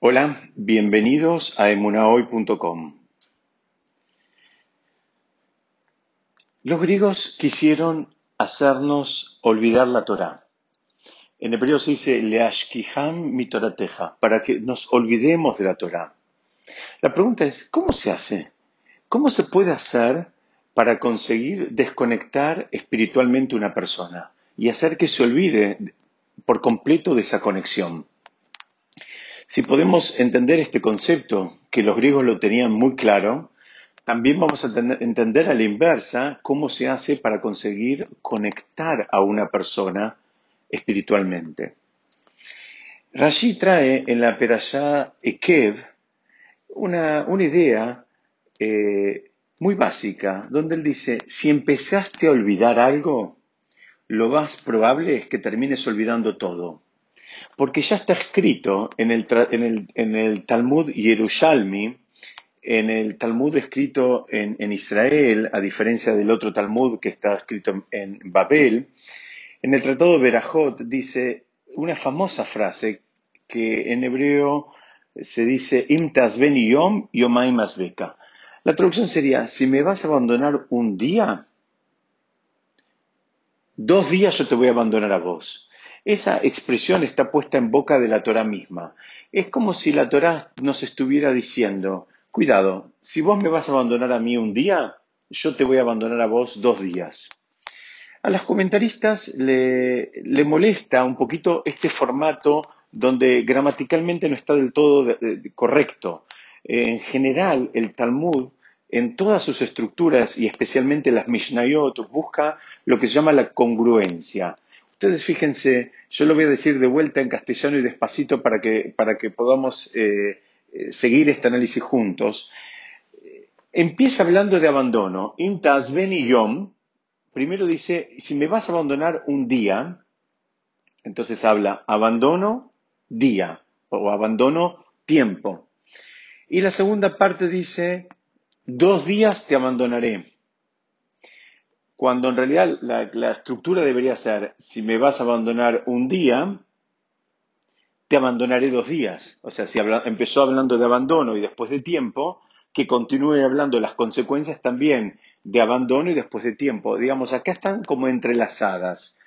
Hola, bienvenidos a emunahoy.com. Los griegos quisieron hacernos olvidar la Torá. En hebreo se dice leashkiham mitorateja, para que nos olvidemos de la Torá. La pregunta es, ¿cómo se hace? ¿Cómo se puede hacer para conseguir desconectar espiritualmente una persona y hacer que se olvide por completo de esa conexión? Si podemos entender este concepto, que los griegos lo tenían muy claro, también vamos a entender a la inversa cómo se hace para conseguir conectar a una persona espiritualmente. Rashi trae en la Perashá Ekev una, idea eh, muy básica, donde él dice, si empezaste a olvidar algo, lo más probable es que termines olvidando todo porque ya está escrito en el, Talmud Yerushalmi, en el Talmud escrito en, Israel, a diferencia del otro Talmud que está escrito en Babel, en el Tratado de Berajot dice una famosa frase que en hebreo se dice Im ben yom yomaim asbeka. La traducción sería, si me vas a abandonar un día, dos días yo te voy a abandonar a vos. Esa expresión está puesta en boca de la Torah misma. Es como si la Torah nos estuviera diciendo, cuidado, si vos me vas a abandonar a mí un día, yo te voy a abandonar a vos dos días. A los comentaristas le, molesta un poquito este formato donde gramaticalmente no está del todo correcto. En general, el Talmud, en todas sus estructuras y especialmente las Mishnayot, busca lo que se llama la congruencia. Ustedes fíjense, yo lo voy a decir de vuelta en castellano y despacito para que, para que podamos eh, eh, seguir este análisis juntos. Empieza hablando de abandono. Ben yom. Primero dice, si me vas a abandonar un día, entonces habla abandono día o abandono tiempo. Y la segunda parte dice, dos días te abandonaré cuando en realidad la, estructura debería ser, si me vas a abandonar un día, te abandonaré dos días. O sea, si empezó hablando de abandono y después de tiempo, que continúe hablando las consecuencias también de abandono y después de tiempo. Digamos, acá están como entrelazadas.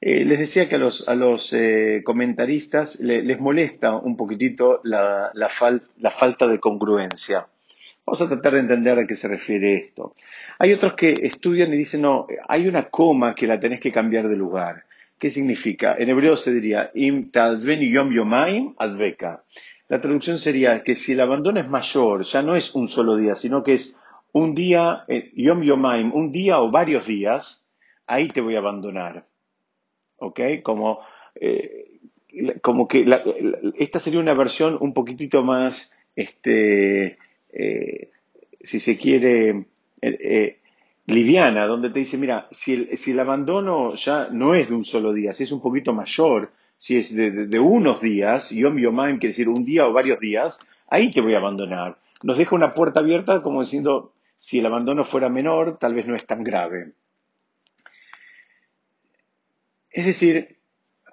Eh, les decía que a los, eh, comentaristas les molesta un poquitito la falta de congruencia. Vamos a tratar de entender a qué se refiere esto. Hay otros que estudian y dicen, no, hay una coma que la tenés que cambiar de lugar. ¿Qué significa? En hebreo se diría, im yom yomaim azbeka. La traducción sería que si el abandono es mayor, ya no es un solo día, sino que es un día, eh, yom yomaim, un día o varios días, ahí te voy a abandonar. ¿Ok? Como, eh, como que esta sería una versión un poquitito más, este, eh, si se quiere, eh, eh, liviana, donde te dice, mira, si el, si el, abandono ya no es de un solo día, si es un poquito mayor, si es de, unos días, yom yomaim quiere decir un día o varios días, ahí te voy a abandonar. Nos deja una puerta abierta como diciendo, si el abandono fuera menor, tal vez no es tan grave. Es decir,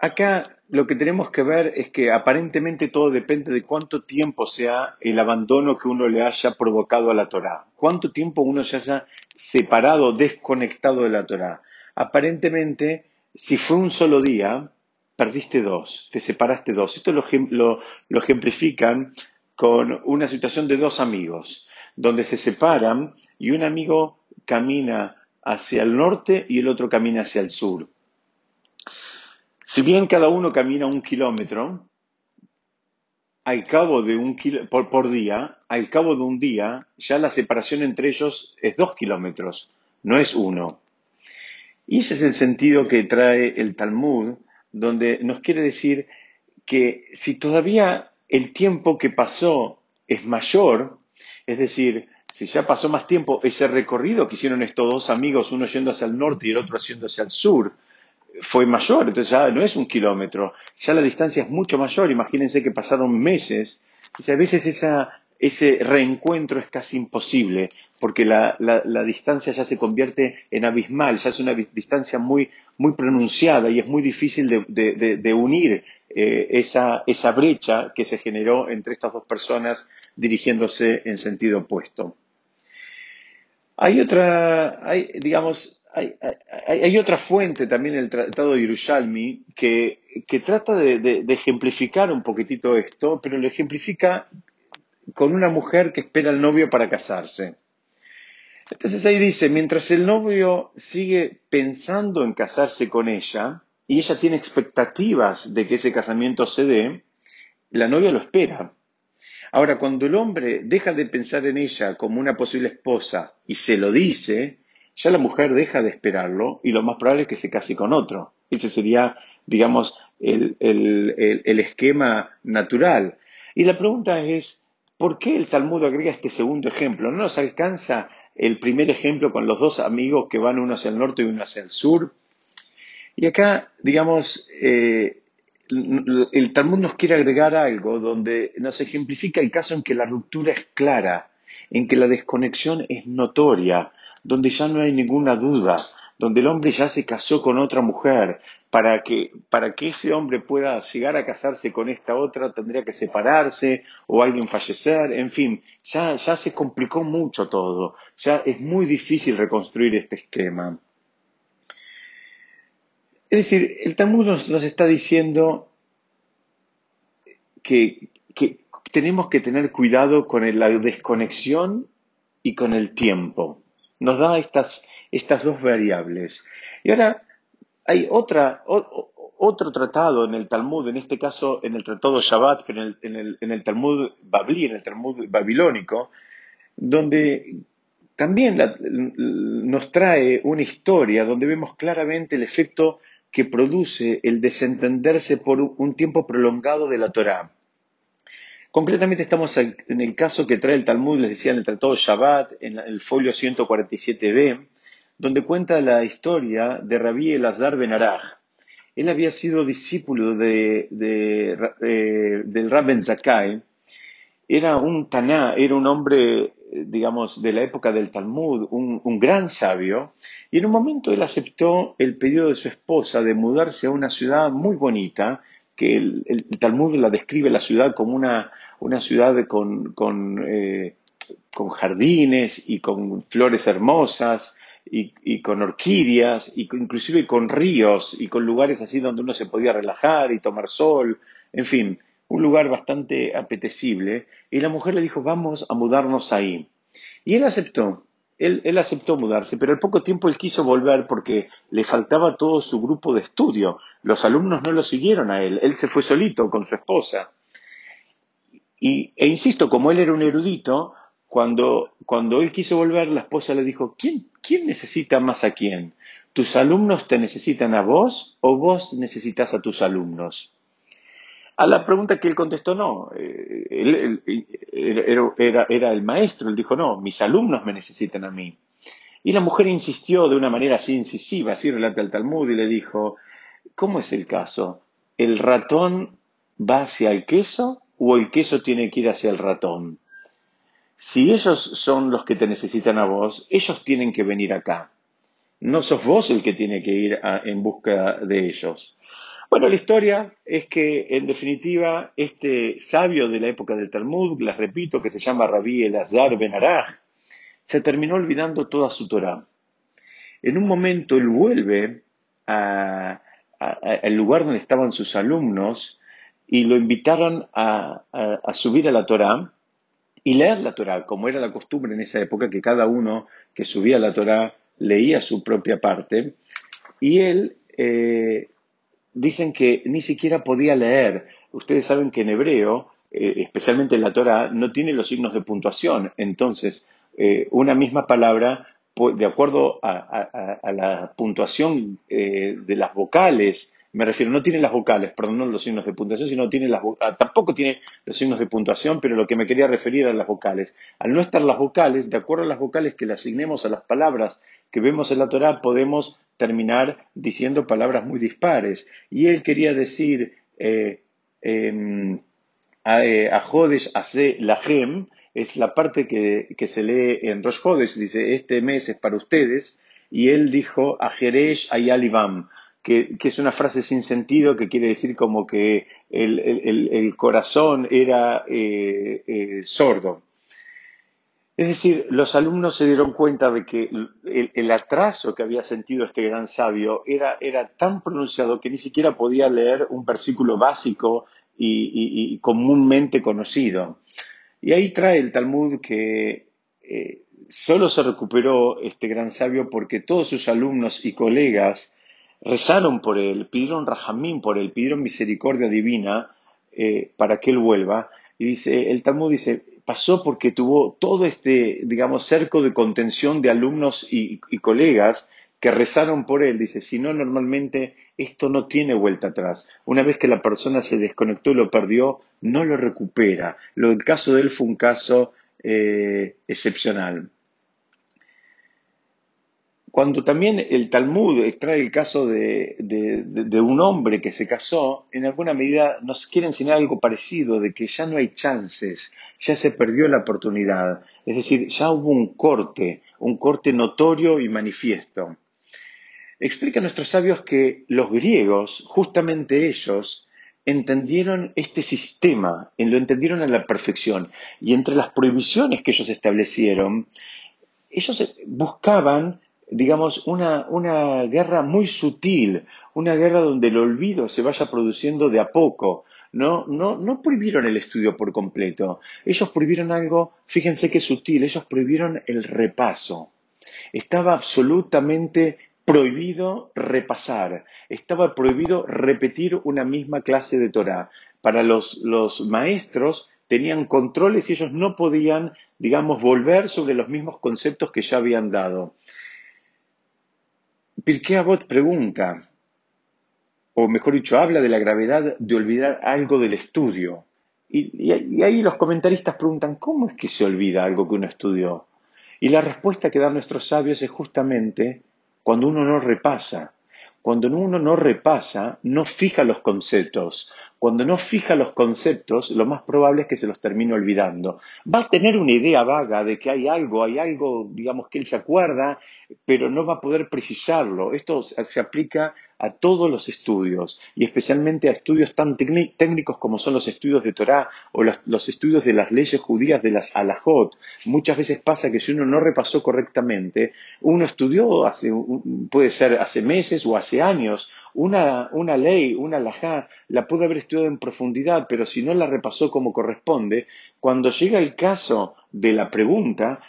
acá lo que tenemos que ver es que aparentemente todo depende de cuánto tiempo sea el abandono que uno le haya provocado a la Torá, cuánto tiempo uno se haya separado, desconectado de la Torá. Aparentemente, si fue un solo día, perdiste dos, te separaste dos. Esto lo, lo ejemplifican con una situación de dos amigos, donde se separan y un amigo camina hacia el norte y el otro camina hacia el sur. Si bien cada uno camina un kilómetro, al cabo de un por, por día, al cabo de un día, ya la separación entre ellos es dos kilómetros, no es uno. Y ese es el sentido que trae el Talmud, donde nos quiere decir que si todavía el tiempo que pasó es mayor, es decir, si ya pasó más tiempo, ese recorrido que hicieron estos dos amigos, uno yendo hacia el norte y el otro yendo hacia el sur, fue mayor, entonces ya no es un kilómetro, ya la distancia es mucho mayor, imagínense que pasaron meses, y a veces ese reencuentro es casi imposible, porque la, distancia ya se convierte en abismal, ya es una distancia muy, muy pronunciada y es muy difícil de, unir eh, esa, esa brecha que se generó entre estas dos personas dirigiéndose en sentido opuesto. Hay otra, hay, digamos, hay, otra fuente también en el Tratado de Yerushalmi que, trata de, ejemplificar un poquitito esto, pero lo ejemplifica con una mujer que espera al novio para casarse. Entonces ahí dice, mientras el novio sigue pensando en casarse con ella y ella tiene expectativas de que ese casamiento se dé, la novia lo espera. Ahora, cuando el hombre deja de pensar en ella como una posible esposa y se lo dice, ya la mujer deja de esperarlo y lo más probable es que se case con otro. Ese sería, digamos, el, esquema natural. Y la pregunta es, ¿por qué el Talmud agrega este segundo ejemplo? ¿No nos alcanza el primer ejemplo con los dos amigos que van uno hacia el norte y uno hacia el sur? Y acá, digamos, eh, el Talmud nos quiere agregar algo donde nos ejemplifica el caso en que la ruptura es clara, en que la desconexión es notoria, donde ya no hay ninguna duda, donde el hombre ya se casó con otra mujer, para que, para que ese hombre pueda llegar a casarse con esta otra tendría que separarse o alguien fallecer, en fin, ya, ya se complicó mucho todo, ya es muy difícil reconstruir este esquema. Es decir, el Talmud nos, está diciendo que, que, tenemos que tener cuidado con la desconexión y con el tiempo nos da estas, estas dos variables. Y ahora hay otra, otro tratado en el Talmud, en este caso en el Tratado Shabbat, en el, en el, en el Talmud Babli, en el Talmud babilónico, donde también nos trae una historia donde vemos claramente el efecto que produce el desentenderse por un tiempo prolongado de la Torá. Concretamente estamos en el caso que trae el Talmud, les decía, en el Tratado Shabbat, en el folio 147b, donde cuenta la historia de Rabí Elazar Ben Araj. Él había sido discípulo de, eh, del Rabben Zakai, era un Taná, era un hombre, digamos, de la época del Talmud, un, gran sabio, y en un momento él aceptó el pedido de su esposa de mudarse a una ciudad muy bonita, que el Talmud la describe la ciudad como una, una ciudad con, eh, con, jardines y con flores hermosas y, con orquídeas y inclusive con ríos y con lugares así donde uno se podía relajar y tomar sol, en fin, un lugar bastante apetecible. Y la mujer le dijo, vamos a mudarnos ahí. Y él aceptó, él, él, aceptó mudarse, pero al poco tiempo él quiso volver porque le faltaba todo su grupo de estudio. Los alumnos no lo siguieron a él, él se fue solito con su esposa. Y, e insisto, como él era un erudito, cuando, cuando él quiso volver, la esposa le dijo, ¿quién, ¿quién necesita más a quién? ¿Tus alumnos te necesitan a vos o vos necesitas a tus alumnos? A la pregunta que él contestó, no, eh, él, era, era, el maestro, él dijo, no, mis alumnos me necesitan a mí. Y la mujer insistió de una manera así incisiva, así relata el Talmud, y le dijo, ¿cómo es el caso? ¿El ratón va hacia el queso o el queso tiene que ir hacia el ratón. Si ellos son los que te necesitan a vos, ellos tienen que venir acá. No sos vos el que tiene que ir en busca de ellos. Bueno, la historia es que, en definitiva, este sabio de la época del Talmud, les repito, que se llama Rabí Elazar Ben Araj, se terminó olvidando toda su Torah. En un momento él vuelve al lugar donde estaban sus alumnos y lo invitaron a, subir a la Torá y leer la Torá, como era la costumbre en esa época, que cada uno que subía a la Torá leía su propia parte, y él, eh, dicen que ni siquiera podía leer. Ustedes saben que en hebreo, eh, especialmente en la Torá, no tiene los signos de puntuación, entonces eh, una misma palabra, de acuerdo a, la puntuación de las vocales, me refiero, no tiene las vocales, perdón, no los signos de puntuación, sino tiene las ah, tampoco tiene los signos de puntuación, pero lo que me quería referir a las vocales. Al no estar las vocales, de acuerdo a las vocales que le asignemos a las palabras que vemos en la Torah, podemos terminar diciendo palabras muy dispares. Y él quería decir eh, em, a, eh, a Jodesh hace Lahem, es la parte que, se lee en Rosh dice, este mes es para ustedes, y él dijo, Ajeresh Ayalivam, que, que, es una frase sin sentido que quiere decir como que el, corazón era eh, eh, sordo. Es decir, los alumnos se dieron cuenta de que el, atraso que había sentido este gran sabio era, tan pronunciado que ni siquiera podía leer un versículo básico y, comúnmente conocido. Y ahí trae el Talmud que eh, solo se recuperó este gran sabio porque todos sus alumnos y colegas rezaron por él, pidieron rajamín por él, pidieron misericordia divina eh, para que él vuelva. Y dice, el Talmud dice, pasó porque tuvo todo este, digamos, cerco de contención de alumnos y, colegas que rezaron por él. Dice, si no, normalmente esto no tiene vuelta atrás. Una vez que la persona se desconectó y lo perdió, no lo recupera. Lo, el caso de él fue un caso eh, excepcional. Cuando también el Talmud extrae el caso de, un hombre que se casó, en alguna medida nos quiere enseñar algo parecido, de que ya no hay chances, ya se perdió la oportunidad. Es decir, ya hubo un corte, un corte notorio y manifiesto. Explica a nuestros sabios que los griegos, justamente ellos, entendieron este sistema, lo entendieron a la perfección. Y entre las prohibiciones que ellos establecieron, ellos buscaban digamos, una, una guerra muy sutil, una guerra donde el olvido se vaya produciendo de a poco. No, no, prohibieron el estudio por completo. Ellos prohibieron algo, fíjense qué sutil, ellos prohibieron el repaso. Estaba absolutamente prohibido repasar, estaba prohibido repetir una misma clase de Torah. Para los, los maestros tenían controles y ellos no podían, digamos, volver sobre los mismos conceptos que ya habían dado. Pirkei Avot pregunta, o mejor dicho, habla de la gravedad de olvidar algo del estudio. Y, ahí los comentaristas preguntan, ¿cómo es que se olvida algo que uno estudió? Y la respuesta que dan nuestros sabios es justamente cuando uno no repasa. Cuando uno no repasa, no fija los conceptos. Cuando no fija los conceptos, lo más probable es que se los termine olvidando. Va a tener una idea vaga de que hay algo, hay algo, digamos, que él se acuerda, pero no va a poder precisarlo. Esto se aplica a todos los estudios y especialmente a estudios tan técnicos como son los estudios de Torah o los, estudios de las leyes judías de las alajot. Muchas veces pasa que si uno no repasó correctamente, uno estudió hace, puede ser hace meses o hace años una, una ley, una alajá, la pudo haber estudiado en profundidad, pero si no la repasó como corresponde, cuando llega el caso de la pregunta,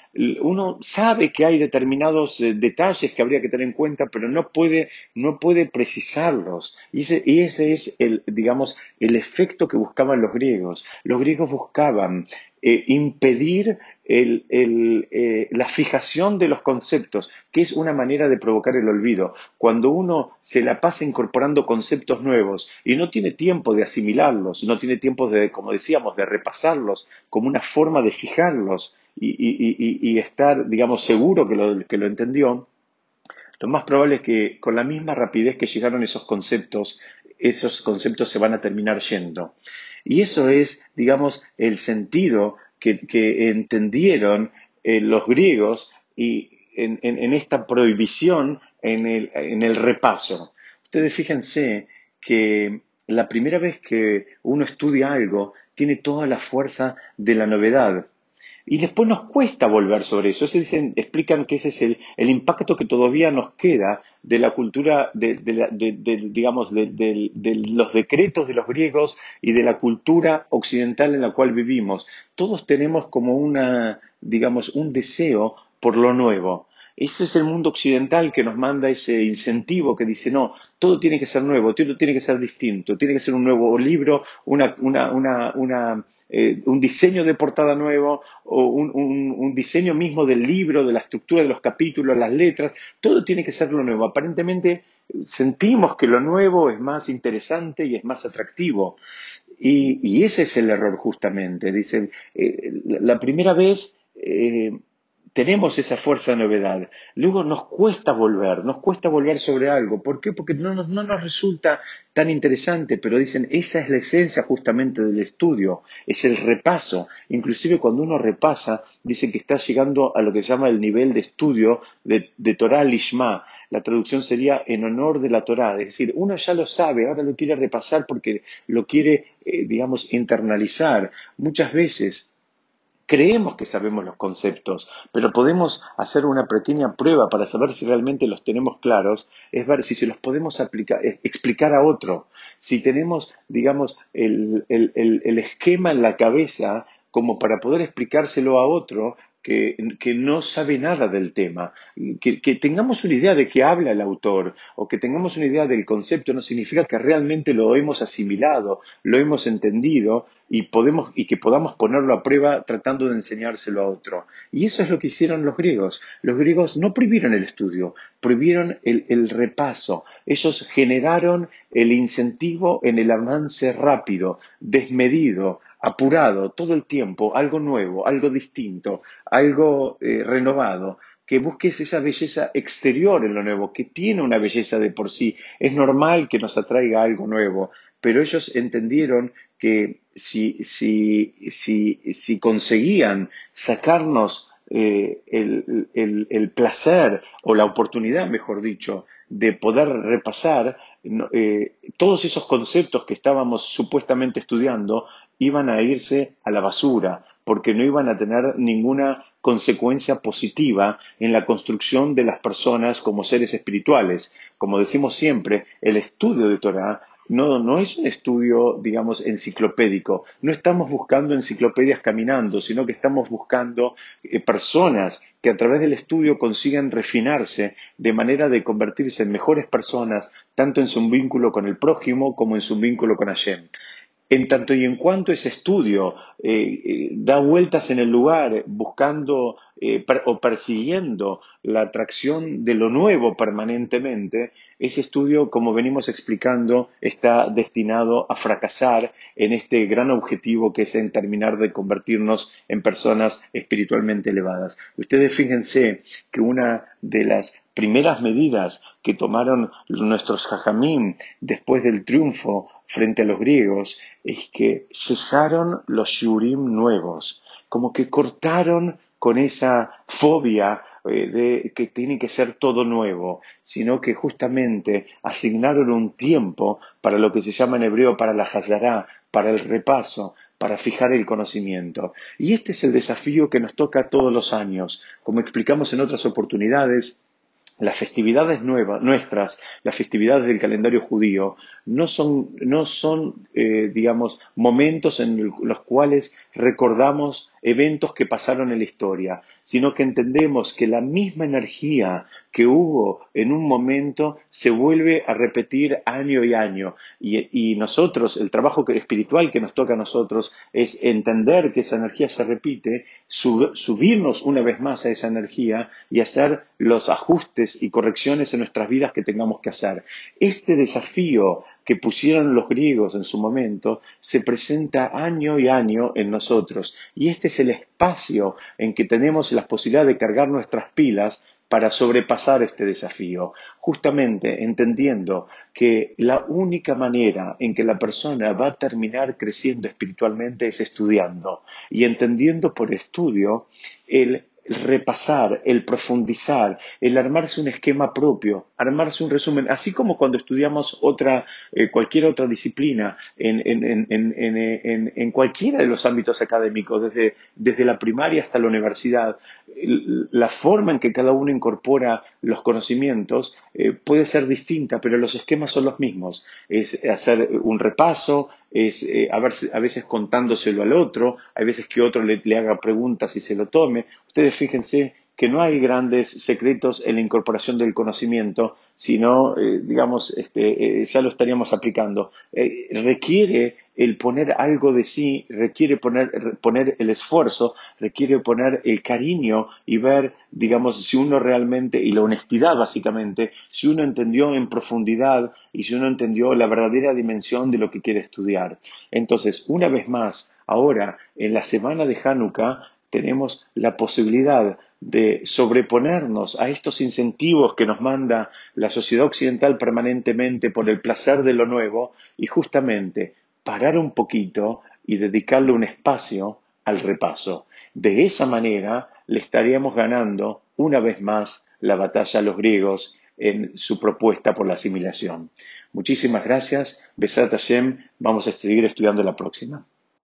uno sabe que hay determinados eh, detalles que habría que tener en cuenta, pero no puede, no puede precisarlos. Y ese, y ese es el, digamos, el efecto que buscaban los griegos. Los griegos buscaban eh, impedir eh, la fijación de los conceptos, que es una manera de provocar el olvido. Cuando uno se la pasa incorporando conceptos nuevos y no tiene tiempo de asimilarlos, no tiene tiempo de, como decíamos, de repasarlos como una forma de fijarlos y, estar, digamos, seguro que lo, que lo entendió, lo más probable es que con la misma rapidez que llegaron esos conceptos, esos conceptos se van a terminar yendo. Y eso es, digamos, el sentido que, entendieron eh, los griegos y en, esta prohibición en en el repaso. Ustedes fíjense que la primera vez que uno estudia algo tiene toda la fuerza de la novedad. Y después nos cuesta volver sobre eso. dicen, explican que ese es el, impacto que todavía nos queda de la cultura, de, digamos, de, los decretos de los griegos y de la cultura occidental en la cual vivimos. Todos tenemos como una, digamos, un deseo por lo nuevo. Ese es el mundo occidental que nos manda ese incentivo que dice, no, todo tiene que ser nuevo, todo tiene que ser distinto, tiene que ser un nuevo libro, una, una, una eh, un diseño de portada nuevo o un, diseño mismo del libro, de la estructura de los capítulos, las letras, todo tiene que ser lo nuevo. Aparentemente sentimos que lo nuevo es más interesante y es más atractivo. Y, ese es el error justamente. Dicen, eh, la primera vez eh, tenemos esa fuerza de novedad. Luego nos cuesta volver, nos cuesta volver sobre algo. ¿Por qué? Porque no nos, no nos resulta tan interesante, pero dicen, esa es la esencia justamente del estudio, es el repaso. Inclusive cuando uno repasa, dice que está llegando a lo que se llama el nivel de estudio de, de Torah Lishma. La traducción sería en honor de la Torah, es decir, uno ya lo sabe, ahora lo quiere repasar porque lo quiere, eh, digamos, internalizar. Muchas veces Creemos que sabemos los conceptos, pero podemos hacer una pequeña prueba para saber si realmente los tenemos claros, es ver si se los podemos aplicar, eh, explicar a otro, si tenemos, digamos, el, el esquema en la cabeza como para poder explicárselo a otro que, no sabe nada del tema. Que, tengamos una idea de qué habla el autor o que tengamos una idea del concepto no significa que realmente lo hemos asimilado, lo hemos entendido y, podemos, y que podamos ponerlo a prueba tratando de enseñárselo a otro. Y eso es lo que hicieron los griegos. Los griegos no prohibieron el estudio, prohibieron el, el repaso. Ellos generaron el incentivo en el avance rápido, desmedido, apurado todo el tiempo, algo nuevo, algo distinto, algo eh, renovado, que busques esa belleza exterior en lo nuevo, que tiene una belleza de por sí. Es normal que nos atraiga algo nuevo, pero ellos entendieron que si, si, si, si conseguían sacarnos eh, el, el, el, placer o la oportunidad, mejor dicho, de poder repasar eh, todos esos conceptos que estábamos supuestamente estudiando, iban a irse a la basura, porque no iban a tener ninguna consecuencia positiva en la construcción de las personas como seres espirituales. Como decimos siempre, el estudio de Torah no, no es un estudio, digamos, enciclopédico. No estamos buscando enciclopedias caminando, sino que estamos buscando eh, personas que a través del estudio consigan refinarse de manera de convertirse en mejores personas, tanto en su vínculo con el prójimo como en su vínculo con Hashem. En tanto y en cuanto ese estudio eh, eh, da vueltas en el lugar buscando eh, o persiguiendo la atracción de lo nuevo permanentemente, ese estudio, como venimos explicando, está destinado a fracasar en este gran objetivo que es en terminar de convertirnos en personas espiritualmente elevadas. Ustedes fíjense que una de las primeras medidas que tomaron nuestros jajamín después del triunfo frente a los griegos es que cesaron los shurim nuevos, como que cortaron con esa fobia eh, de que tiene que ser todo nuevo, sino que justamente asignaron un tiempo para lo que se llama en hebreo para la hazará, para el repaso, para fijar el conocimiento. Y este es el desafío que nos toca todos los años. Como explicamos en otras oportunidades, las festividades nuevas, nuestras, las festividades del calendario judío, no son, no son eh, digamos, momentos en los cuales recordamos eventos que pasaron en la historia, sino que entendemos que la misma energía que hubo en un momento se vuelve a repetir año y año. Y, nosotros, el trabajo espiritual que nos toca a nosotros es entender que esa energía se repite, subirnos una vez más a esa energía y hacer los ajustes y correcciones en nuestras vidas que tengamos que hacer. Este desafío que pusieron los griegos en su momento se presenta año y año en nosotros. Y este es el espacio en que tenemos la posibilidad de cargar nuestras pilas para sobrepasar este desafío, justamente entendiendo que la única manera en que la persona va a terminar creciendo espiritualmente es estudiando y entendiendo por estudio el el repasar, el profundizar, el armarse un esquema propio, armarse un resumen, así como cuando estudiamos otra, eh, cualquier otra disciplina en, en, cualquiera de los ámbitos académicos, desde, desde la primaria hasta la universidad, la forma en que cada uno incorpora los conocimientos eh, puede ser distinta, pero los esquemas son los mismos. Es hacer un repaso, es eh, a, veces contándoselo al otro, hay veces que otro le, le haga preguntas y se lo tome. Ustedes fíjense que no hay grandes secretos en la incorporación del conocimiento, sino, eh, digamos, este, eh, ya lo estaríamos aplicando. Eh, requiere el poner algo de sí, requiere poner, poner el esfuerzo, requiere poner el cariño y ver, digamos, si uno realmente, y la honestidad básicamente, si uno entendió en profundidad y si uno entendió la verdadera dimensión de lo que quiere estudiar. Entonces, una vez más, ahora, en la semana de Hanukkah, tenemos la posibilidad de sobreponernos a estos incentivos que nos manda la sociedad occidental permanentemente por el placer de lo nuevo y justamente parar un poquito y dedicarle un espacio al repaso. De esa manera le estaríamos ganando una vez más la batalla a los griegos en su propuesta por la asimilación. Muchísimas gracias. Besat Hashem. Vamos a seguir estudiando la próxima.